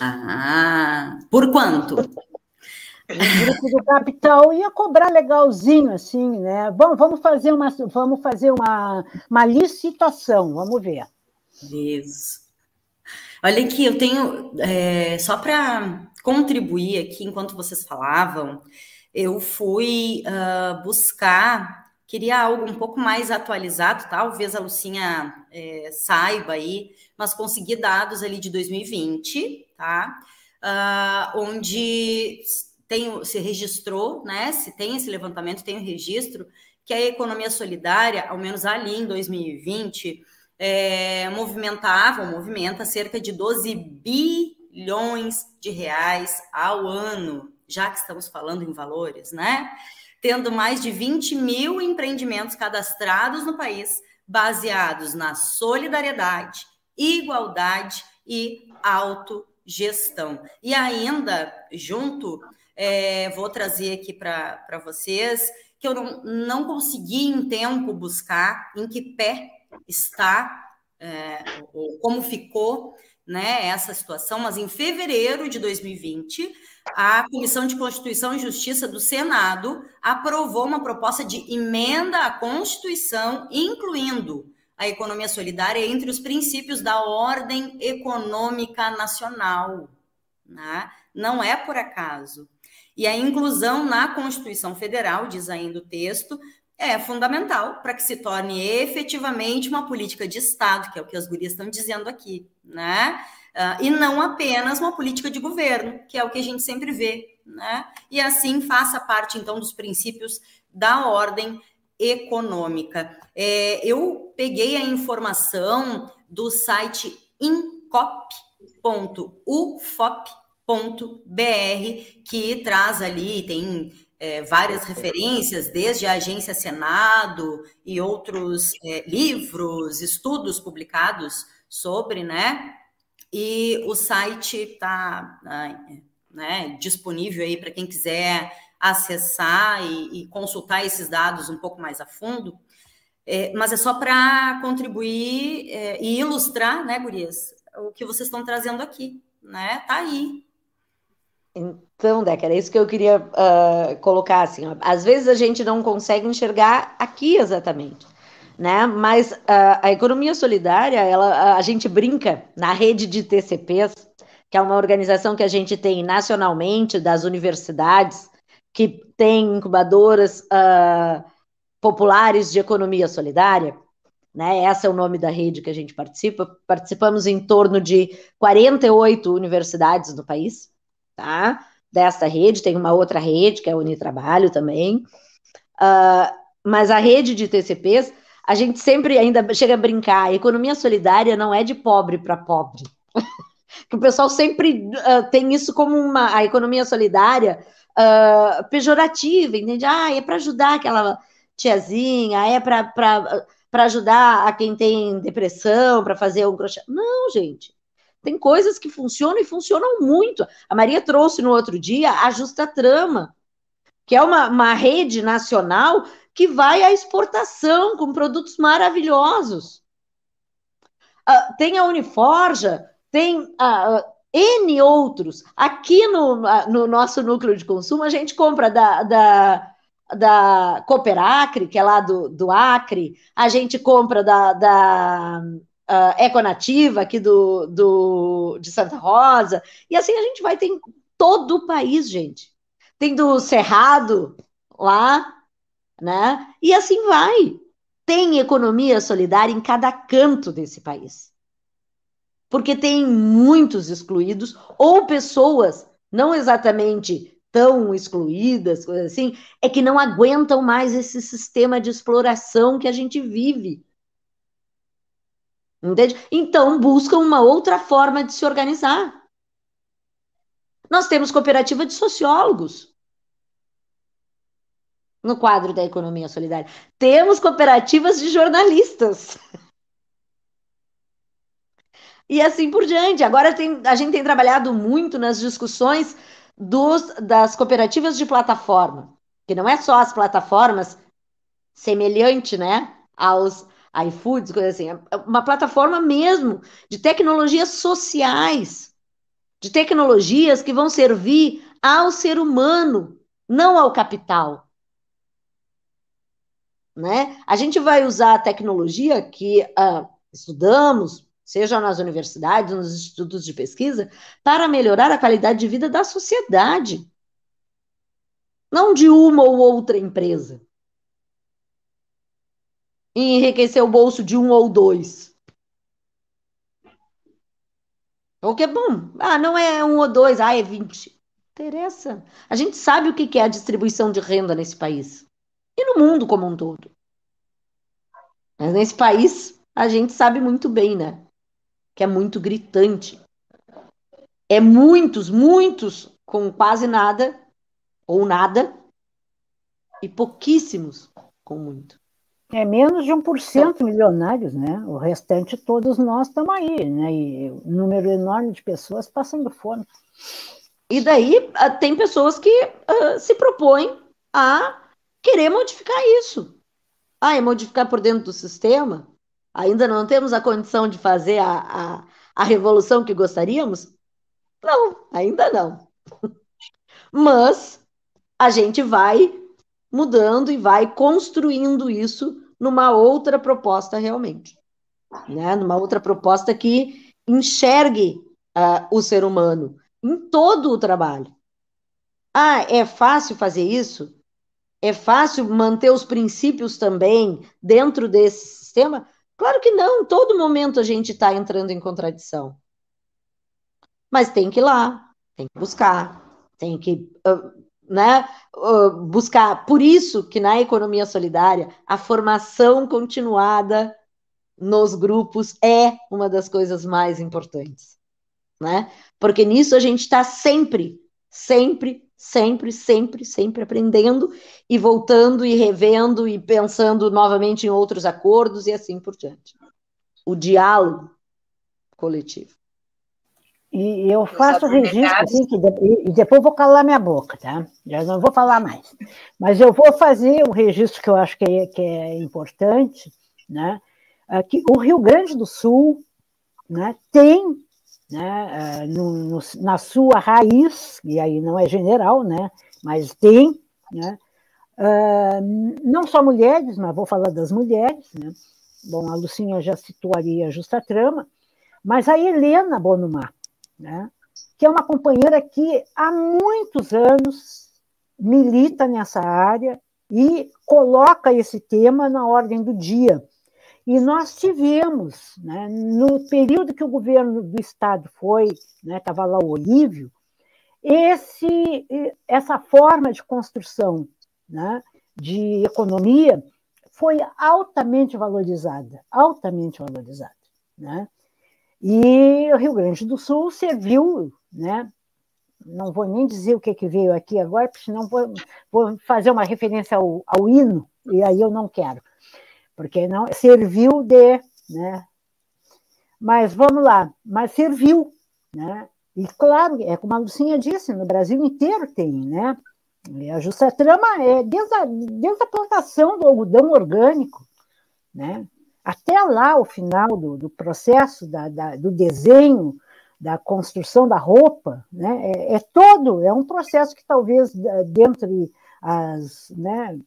Ah, por quanto? O grupo do capital ia cobrar legalzinho, assim, né? Vamos, vamos fazer, uma, vamos fazer uma, uma licitação, vamos ver. Isso. Olha aqui, eu tenho, é, só para contribuir aqui, enquanto vocês falavam, eu fui uh, buscar, queria algo um pouco mais atualizado, talvez a Lucinha é, saiba aí, mas consegui dados ali de 2020, tá? Uh, onde tem, se registrou, né? Se tem esse levantamento, tem o registro que a economia solidária, ao menos ali em 2020, é, movimentava, movimenta cerca de 12 bilhões de reais ao ano, já que estamos falando em valores, né? Tendo mais de 20 mil empreendimentos cadastrados no país, baseados na solidariedade, igualdade e autogestão. E ainda, junto, é, vou trazer aqui para vocês que eu não, não consegui em tempo buscar em que pé está, é, ou como ficou né, essa situação, mas em fevereiro de 2020, a Comissão de Constituição e Justiça do Senado aprovou uma proposta de emenda à Constituição, incluindo a economia solidária entre os princípios da ordem econômica nacional. Né? Não é por acaso. E a inclusão na Constituição Federal, diz ainda o texto, é fundamental para que se torne efetivamente uma política de Estado, que é o que as gurias estão dizendo aqui, né? Uh, e não apenas uma política de governo, que é o que a gente sempre vê, né? E assim faça parte, então, dos princípios da ordem econômica. É, eu peguei a informação do site incop.ufop.br, que traz ali, tem é, várias referências, desde a Agência Senado e outros é, livros, estudos publicados sobre, né? E o site está né, disponível aí para quem quiser acessar e, e, consultar esses dados um pouco mais a fundo, é, mas é só para contribuir é, e ilustrar, né, Gurias, o que vocês estão trazendo aqui, né? Tá aí. Então, Deca, era isso que eu queria uh, colocar, assim, ó. às vezes a gente não consegue enxergar aqui exatamente, né, mas uh, a economia solidária, ela, a gente brinca na rede de TCPs, que é uma organização que a gente tem nacionalmente, das universidades, que tem incubadoras uh, populares de economia solidária, né? Essa é o nome da rede que a gente participa. Participamos em torno de 48 universidades no país, tá? Desta rede, tem uma outra rede, que é a Unitrabalho também, uh, mas a rede de TCPs, a gente sempre ainda chega a brincar, a economia solidária não é de pobre para pobre. que o pessoal sempre uh, tem isso como uma a economia solidária uh, pejorativa, entende? Ah, é para ajudar aquela tiazinha, é para ajudar a quem tem depressão, para fazer um crochê. Não, gente. Tem coisas que funcionam e funcionam muito. A Maria trouxe no outro dia a Justa Trama, que é uma, uma rede nacional que vai à exportação com produtos maravilhosos. Uh, tem a Uniforja, tem uh, N outros. Aqui no, no nosso núcleo de consumo, a gente compra da, da, da Cooperacre, que é lá do, do Acre, a gente compra da, da uh, Econativa, aqui do, do, de Santa Rosa, e assim a gente vai ter em todo o país, gente. Tem do Cerrado lá, né? E assim vai. Tem economia solidária em cada canto desse país porque tem muitos excluídos ou pessoas não exatamente tão excluídas, coisas assim, é que não aguentam mais esse sistema de exploração que a gente vive. Entende? Então buscam uma outra forma de se organizar. Nós temos cooperativa de sociólogos no quadro da economia solidária. Temos cooperativas de jornalistas. e assim por diante. Agora tem, a gente tem trabalhado muito nas discussões dos, das cooperativas de plataforma, que não é só as plataformas semelhante, né, aos iFoods, coisa assim, é uma plataforma mesmo de tecnologias sociais, de tecnologias que vão servir ao ser humano, não ao capital. Né? A gente vai usar a tecnologia que uh, estudamos, seja nas universidades, nos institutos de pesquisa, para melhorar a qualidade de vida da sociedade. Não de uma ou outra empresa. E enriquecer o bolso de um ou dois. O que é bom. Ah, não é um ou dois, ah, é vinte. Interessa. A gente sabe o que é a distribuição de renda nesse país. E no mundo como um todo. Mas nesse país, a gente sabe muito bem, né? que é muito gritante. É muitos, muitos com quase nada ou nada e pouquíssimos com muito. É menos de 1% milionários, né? O restante todos nós estamos aí, né? E um número enorme de pessoas passando fome. E daí ah, tem pessoas que uh, se propõem a querer modificar isso. Ah, é modificar por dentro do sistema? Ainda não temos a condição de fazer a, a, a revolução que gostaríamos? Não, ainda não. Mas a gente vai mudando e vai construindo isso numa outra proposta realmente. Né? Numa outra proposta que enxergue uh, o ser humano em todo o trabalho. Ah, é fácil fazer isso? É fácil manter os princípios também dentro desse sistema? Claro que não, todo momento a gente está entrando em contradição. Mas tem que ir lá, tem que buscar, tem que uh, né, buscar. Por isso que na economia solidária, a formação continuada nos grupos é uma das coisas mais importantes. Né? Porque nisso a gente está sempre, sempre sempre, sempre, sempre aprendendo e voltando e revendo e pensando novamente em outros acordos e assim por diante. O diálogo coletivo. E eu faço registro, assim, que de, e depois vou calar minha boca, tá? Já não vou falar mais. Mas eu vou fazer um registro que eu acho que é, que é importante, né? Que o Rio Grande do Sul né, tem né, eh, no, no, na sua raiz, e aí não é general, né, mas tem, né, uh, não só mulheres, mas vou falar das mulheres, né, bom, a Lucinha já citou ali a Justa Trama, mas a Helena Bonumar, né, que é uma companheira que há muitos anos milita nessa área e coloca esse tema na ordem do dia. E nós tivemos, né, no período que o governo do Estado foi, estava né, lá o Olívio, esse, essa forma de construção né, de economia foi altamente valorizada, altamente valorizada. Né? E o Rio Grande do Sul serviu, né, não vou nem dizer o que, que veio aqui agora, porque senão vou, vou fazer uma referência ao, ao, hino, e aí eu não quero, porque não serviu de. Né? Mas vamos lá, mas serviu. Né? E claro, é como a Lucinha disse, no Brasil inteiro tem, né? E a justa trama é desde a, desde a plantação do algodão orgânico, né? Até lá o final do, do processo da, da, do desenho, da construção da roupa, né? é, é, todo, é um processo que talvez dentre as, né,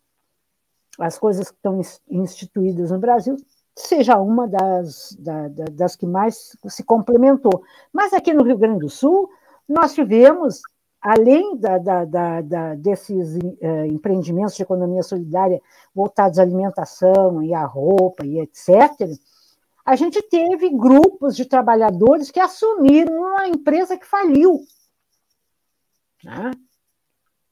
as coisas que estão instituídas no Brasil seja uma das, da, das que mais se complementou. Mas aqui no Rio Grande do Sul, nós tivemos além da, da, da, desses uh, empreendimentos de economia solidária voltados à alimentação e à roupa e etc., a gente teve grupos de trabalhadores que assumiram uma empresa que faliu. Né?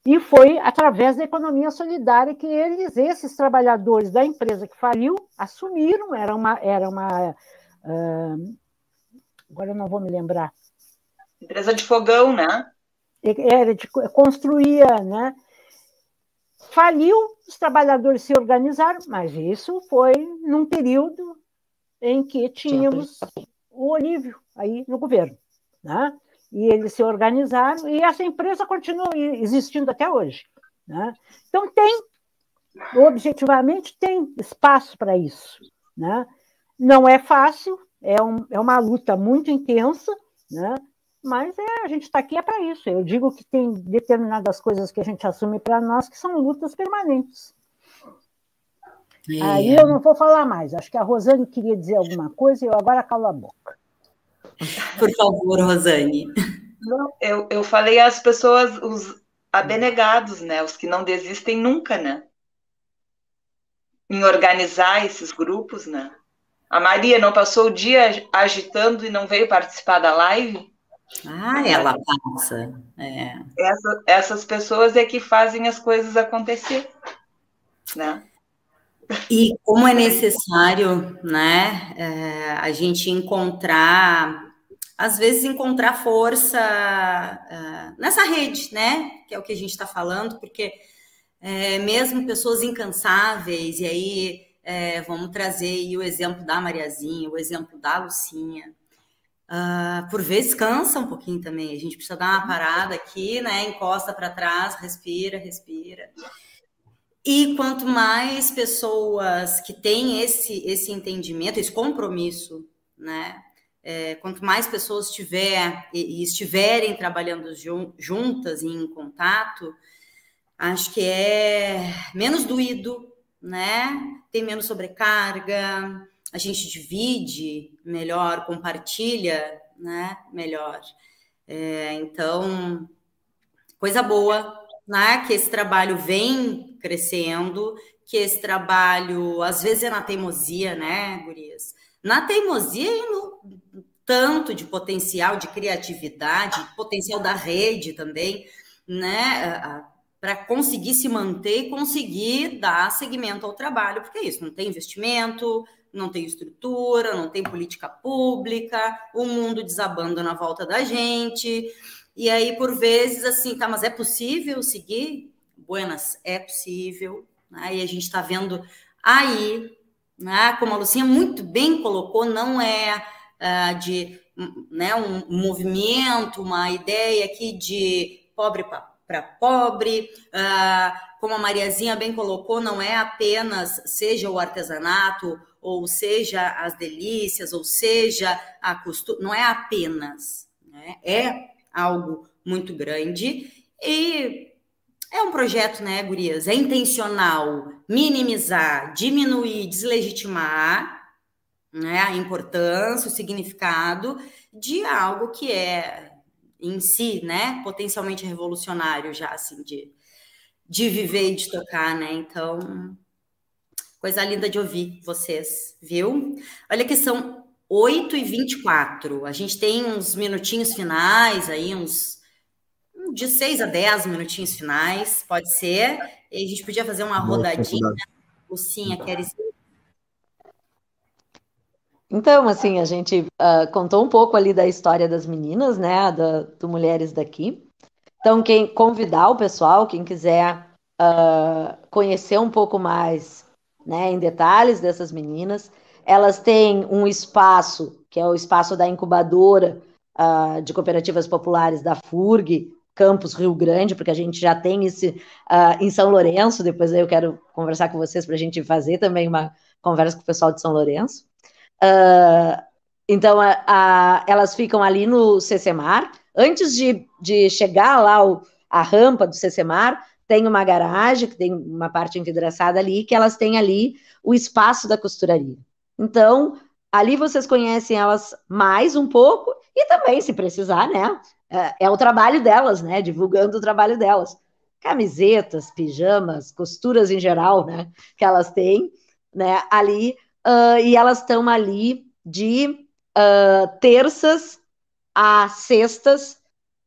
E foi através da economia solidária que eles, esses trabalhadores da empresa que faliu, assumiram, era uma. Era uma uh, agora eu não vou me lembrar. Empresa de fogão, né? Era de, construía, né? Faliu, os trabalhadores se organizaram, mas isso foi num período em que tínhamos o Olívio aí no governo, né? E eles se organizaram e essa empresa continua existindo até hoje, né? Então tem, objetivamente, tem espaço para isso, né? Não é fácil, é, um, é uma luta muito intensa, né? Mas é, a gente está aqui é para isso. Eu digo que tem determinadas coisas que a gente assume para nós que são lutas permanentes. É. Aí eu não vou falar mais. Acho que a Rosane queria dizer alguma coisa e eu agora calo a boca. Por favor, Rosane. Não, eu, eu falei às pessoas, os abnegados, né? Os que não desistem nunca, né? Em organizar esses grupos, né? A Maria não passou o dia agitando e não veio participar da live? Ah, ela passa. É. Essa, essas pessoas é que fazem as coisas acontecer, né? E como é necessário, né, é, a gente encontrar, às vezes encontrar força é, nessa rede, né, que é o que a gente está falando, porque é, mesmo pessoas incansáveis, e aí é, vamos trazer o exemplo da Mariazinha, o exemplo da Lucinha, Uh, por vezes cansa um pouquinho também. A gente precisa dar uma parada aqui, né? Encosta para trás, respira, respira. E quanto mais pessoas que têm esse, esse entendimento, esse compromisso, né? É, quanto mais pessoas tiver e, e estiverem trabalhando jun, juntas e em contato, acho que é menos doído, né? Tem menos sobrecarga, a gente divide melhor, compartilha, né, melhor. É, então, coisa boa, né, que esse trabalho vem crescendo, que esse trabalho, às vezes é na teimosia, né, gurias? Na teimosia e no tanto de potencial de criatividade, potencial da rede também, né, para conseguir se manter e conseguir dar seguimento ao trabalho, porque é isso, não tem investimento, não tem estrutura, não tem política pública, o mundo desabando na volta da gente. E aí, por vezes, assim, tá, mas é possível seguir? Buenas, é possível. Né? E a gente está vendo aí, né, como a Lucinha muito bem colocou, não é uh, de né, um movimento, uma ideia aqui de pobre para pobre, uh, como a Mariazinha bem colocou, não é apenas seja o artesanato ou seja as delícias, ou seja a costura, não é apenas, né? é algo muito grande e é um projeto, né, Gurias? É intencional minimizar, diminuir, deslegitimar né, a importância, o significado de algo que é em si, né, potencialmente revolucionário já, assim, de, de viver e de tocar, né? Então, Coisa linda de ouvir vocês, viu? Olha que são 8 e 24. A gente tem uns minutinhos finais aí, uns de seis a dez minutinhos finais, pode ser. E a gente podia fazer uma Boa rodadinha. Lucinha, queres então, assim, a gente uh, contou um pouco ali da história das meninas, né, da, do Mulheres daqui. Então, quem convidar o pessoal, quem quiser uh, conhecer um pouco mais, né, em detalhes dessas meninas, elas têm um espaço, que é o espaço da incubadora uh, de cooperativas populares da FURG, Campus Rio Grande, porque a gente já tem esse em São Lourenço, depois eu quero conversar com vocês para a gente fazer também uma conversa com o pessoal de São Lourenço. Uh, então, a, a, elas ficam ali no CCMAR. Antes de, de chegar lá o, a rampa do CCMAR, tem uma garagem, que tem uma parte envidraçada ali, que elas têm ali o espaço da costuraria. Então, ali vocês conhecem elas mais um pouco, e também, se precisar, né? É, é o trabalho delas, né? Divulgando o trabalho delas. Camisetas, pijamas, costuras em geral, né? Que elas têm, né? Ali uh, e elas estão ali de uh, terças a sextas,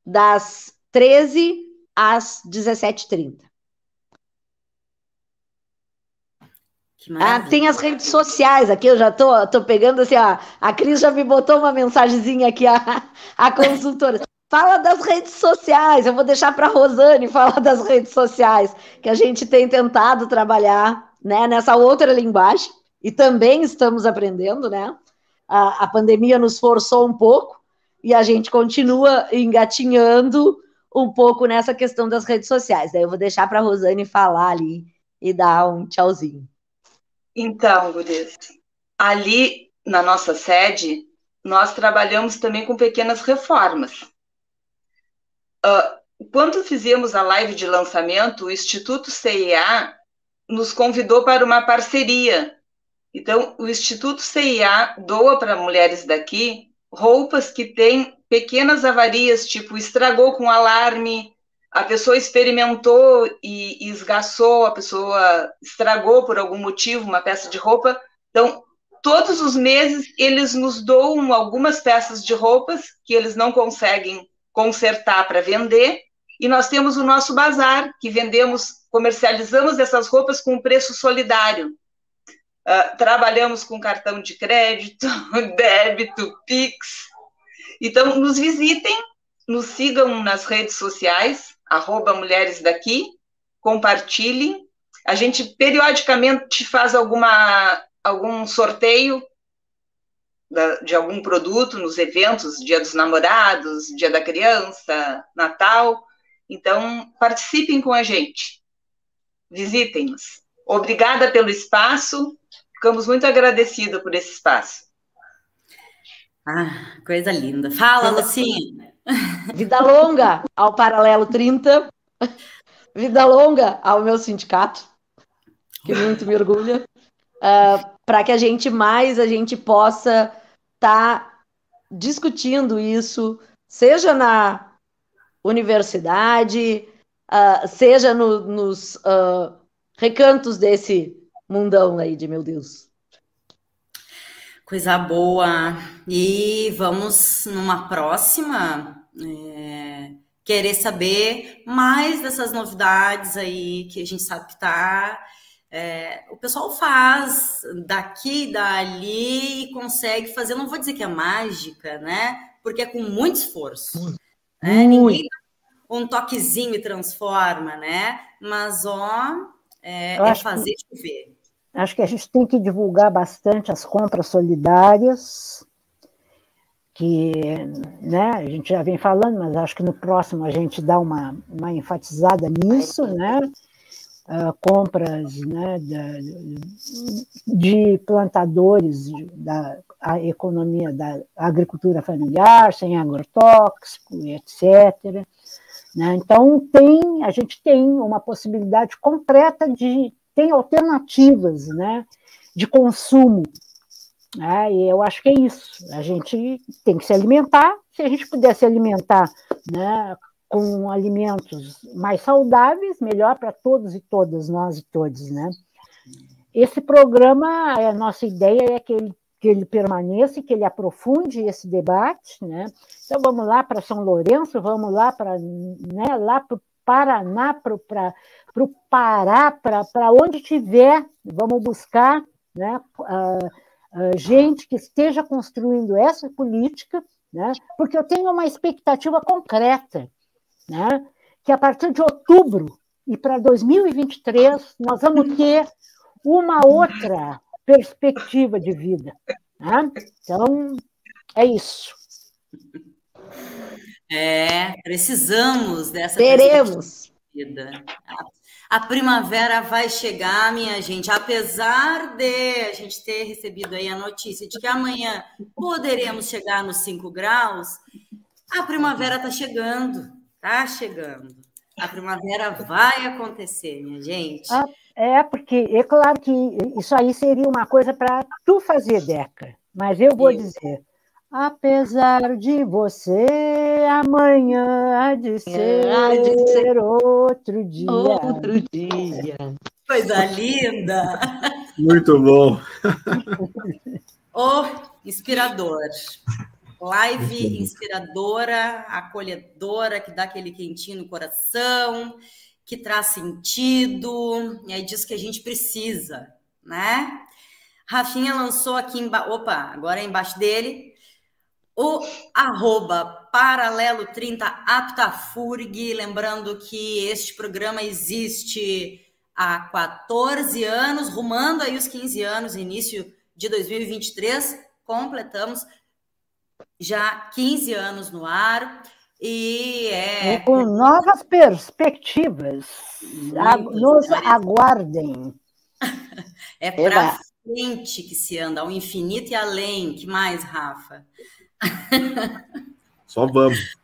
das 13 às 17h30. Ah, tem as redes sociais aqui, eu já tô, tô pegando assim, ó, a Cris já me botou uma mensagenzinha aqui, a, a consultora. Fala das redes sociais, eu vou deixar para a Rosane falar das redes sociais, que a gente tem tentado trabalhar né, nessa outra linguagem e também estamos aprendendo, né? A, a pandemia nos forçou um pouco e a gente continua engatinhando um pouco nessa questão das redes sociais. Daí eu vou deixar para a Rosane falar ali e dar um tchauzinho. Então, Gurias, ali na nossa sede, nós trabalhamos também com pequenas reformas. Uh, quando fizemos a live de lançamento, o Instituto CIA nos convidou para uma parceria então, o Instituto CIA doa para mulheres daqui roupas que têm pequenas avarias, tipo estragou com alarme, a pessoa experimentou e, esgaçou, a pessoa estragou por algum motivo uma peça de roupa. Então, todos os meses eles nos doam algumas peças de roupas que eles não conseguem consertar para vender, e nós temos o nosso bazar, que vendemos, comercializamos essas roupas com preço solidário. Uh, trabalhamos com cartão de crédito, débito, Pix. Então, nos visitem, nos sigam nas redes sociais, arroba Mulheres Daqui, compartilhem. A gente periodicamente faz alguma, algum sorteio de algum produto nos eventos, Dia dos Namorados, Dia da Criança, Natal. Então, participem com a gente. Visitem-nos. Obrigada pelo espaço Ficamos muito agradecidos por esse espaço. Ah, coisa linda. Fala, Lucinha. Vida longa ao Paralelo 30. Vida longa ao meu sindicato, que muito me orgulha. Uh, Para que a gente mais, a gente possa estar tá discutindo isso, seja na universidade, uh, seja no, nos uh, recantos desse mundão aí de meu Deus. Coisa boa. E vamos numa próxima é, querer saber mais dessas novidades aí que a gente sabe que tá. É, o pessoal faz daqui, dali e consegue fazer. Não vou dizer que é mágica, né? Porque é com muito esforço. Muito. Né? Ninguém um toquezinho e transforma, né? Mas ó, é, é fazer que... chover. Acho que a gente tem que divulgar bastante as compras solidárias, que né, a gente já vem falando, mas acho que no próximo a gente dá uma, uma enfatizada nisso, né? Uh, compras né, de plantadores da a economia da agricultura familiar, sem agrotóxico, etc. Né? Então tem, a gente tem uma possibilidade concreta de tem alternativas né, de consumo. Né, e eu acho que é isso. A gente tem que se alimentar. Se a gente puder se alimentar né, com alimentos mais saudáveis, melhor para todos e todas, nós e todos. Né? Esse programa, a nossa ideia é que ele que ele permaneça e que ele aprofunde esse debate. Né? Então, vamos lá para São Lourenço, vamos lá para né, lá Paraná, para o Pará, para onde tiver, vamos buscar né, uh, uh, gente que esteja construindo essa política, né, porque eu tenho uma expectativa concreta, né, que a partir de outubro e para 2023 nós vamos ter uma outra perspectiva de vida. Né? Então, é isso. É, precisamos dessa Teremos. vida. A primavera vai chegar, minha gente. Apesar de a gente ter recebido aí a notícia de que amanhã poderemos chegar nos 5 graus, a primavera está chegando, está chegando. A primavera vai acontecer, minha gente. Ah, é, porque é claro que isso aí seria uma coisa para tu fazer, Deca. Mas eu vou dizer, apesar de você, amanhã há de ser, há de ser outro dia. Outro dia. Coisa linda! Muito bom. oh, inspirador. Live inspiradora, acolhedora, que dá aquele quentinho no coração, que traz sentido, e é disso que a gente precisa, né? Rafinha lançou aqui embaixo, opa, agora é embaixo dele, o arroba paralelo 30 aptafurg, lembrando que este programa existe há 14 anos, rumando aí os 15 anos, início de 2023, completamos já 15 anos no ar e é... com novas perspectivas. Nos aguardem. É para frente que se anda, ao infinito e além. Que mais, Rafa? Só vamos.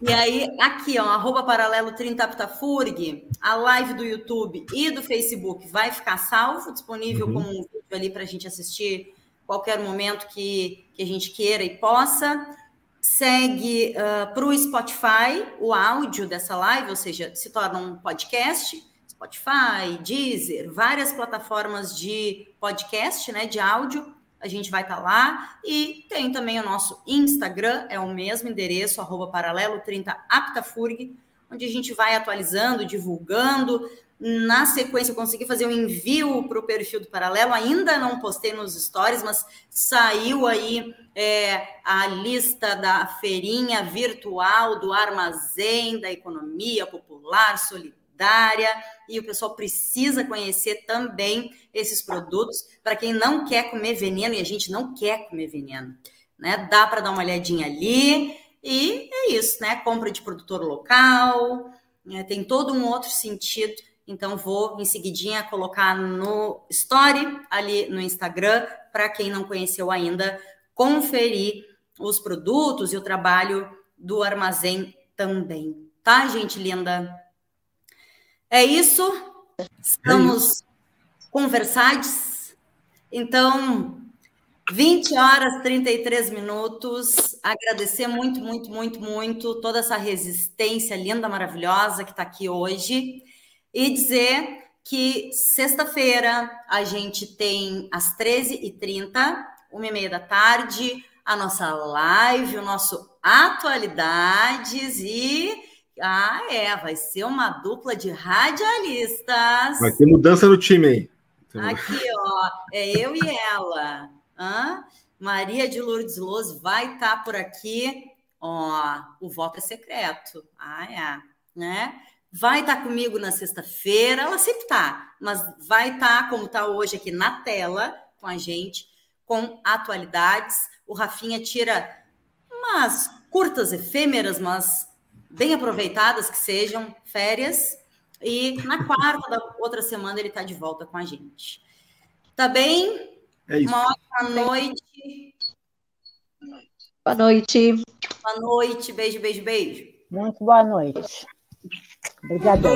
E aí, aqui, ó, arroba paralelo 30 Aptafurg, a live do YouTube e do Facebook vai ficar salvo, disponível uhum. como um vídeo ali para a gente assistir qualquer momento que, que a gente queira e possa. Segue uh, para o Spotify o áudio dessa live, ou seja, se torna um podcast. Spotify, Deezer, várias plataformas de podcast, né, de áudio. A gente vai estar tá lá. E tem também o nosso Instagram, é o mesmo endereço, arroba paralelo 30 aptafurg, onde a gente vai atualizando, divulgando, na sequência, eu consegui fazer um envio para o perfil do Paralelo. Ainda não postei nos stories, mas saiu aí é, a lista da feirinha virtual do armazém da economia popular solidária. E o pessoal precisa conhecer também esses produtos. Para quem não quer comer veneno, e a gente não quer comer veneno, né? Dá para dar uma olhadinha ali. E é isso, né? Compra de produtor local. Né? Tem todo um outro sentido então, vou em seguidinha colocar no story ali no Instagram, para quem não conheceu ainda, conferir os produtos e o trabalho do armazém também. Tá, gente linda? É isso. Estamos é conversados. Então, 20 horas 33 minutos. Agradecer muito, muito, muito, muito toda essa resistência linda, maravilhosa que está aqui hoje e dizer que sexta-feira a gente tem às 13h30, uma e meia da tarde, a nossa live, o nosso Atualidades e. Ah, é, vai ser uma dupla de radialistas. Vai ter mudança no time aí. Aqui, ó, é eu e ela. Hã? Maria de Lourdes Loz vai estar tá por aqui. Ó, o voto é secreto. Ah, é. Né? vai estar tá comigo na sexta-feira, ela sempre está, mas vai estar, tá, como está hoje aqui na tela, com a gente, com atualidades. O Rafinha tira umas curtas, efêmeras, mas bem aproveitadas que sejam, férias. E na quarta da outra semana ele está de volta com a gente. Tá bem? É isso. Uma ótima noite. Boa noite. Boa noite. Beijo, beijo, beijo. Muito boa noite. Obrigada.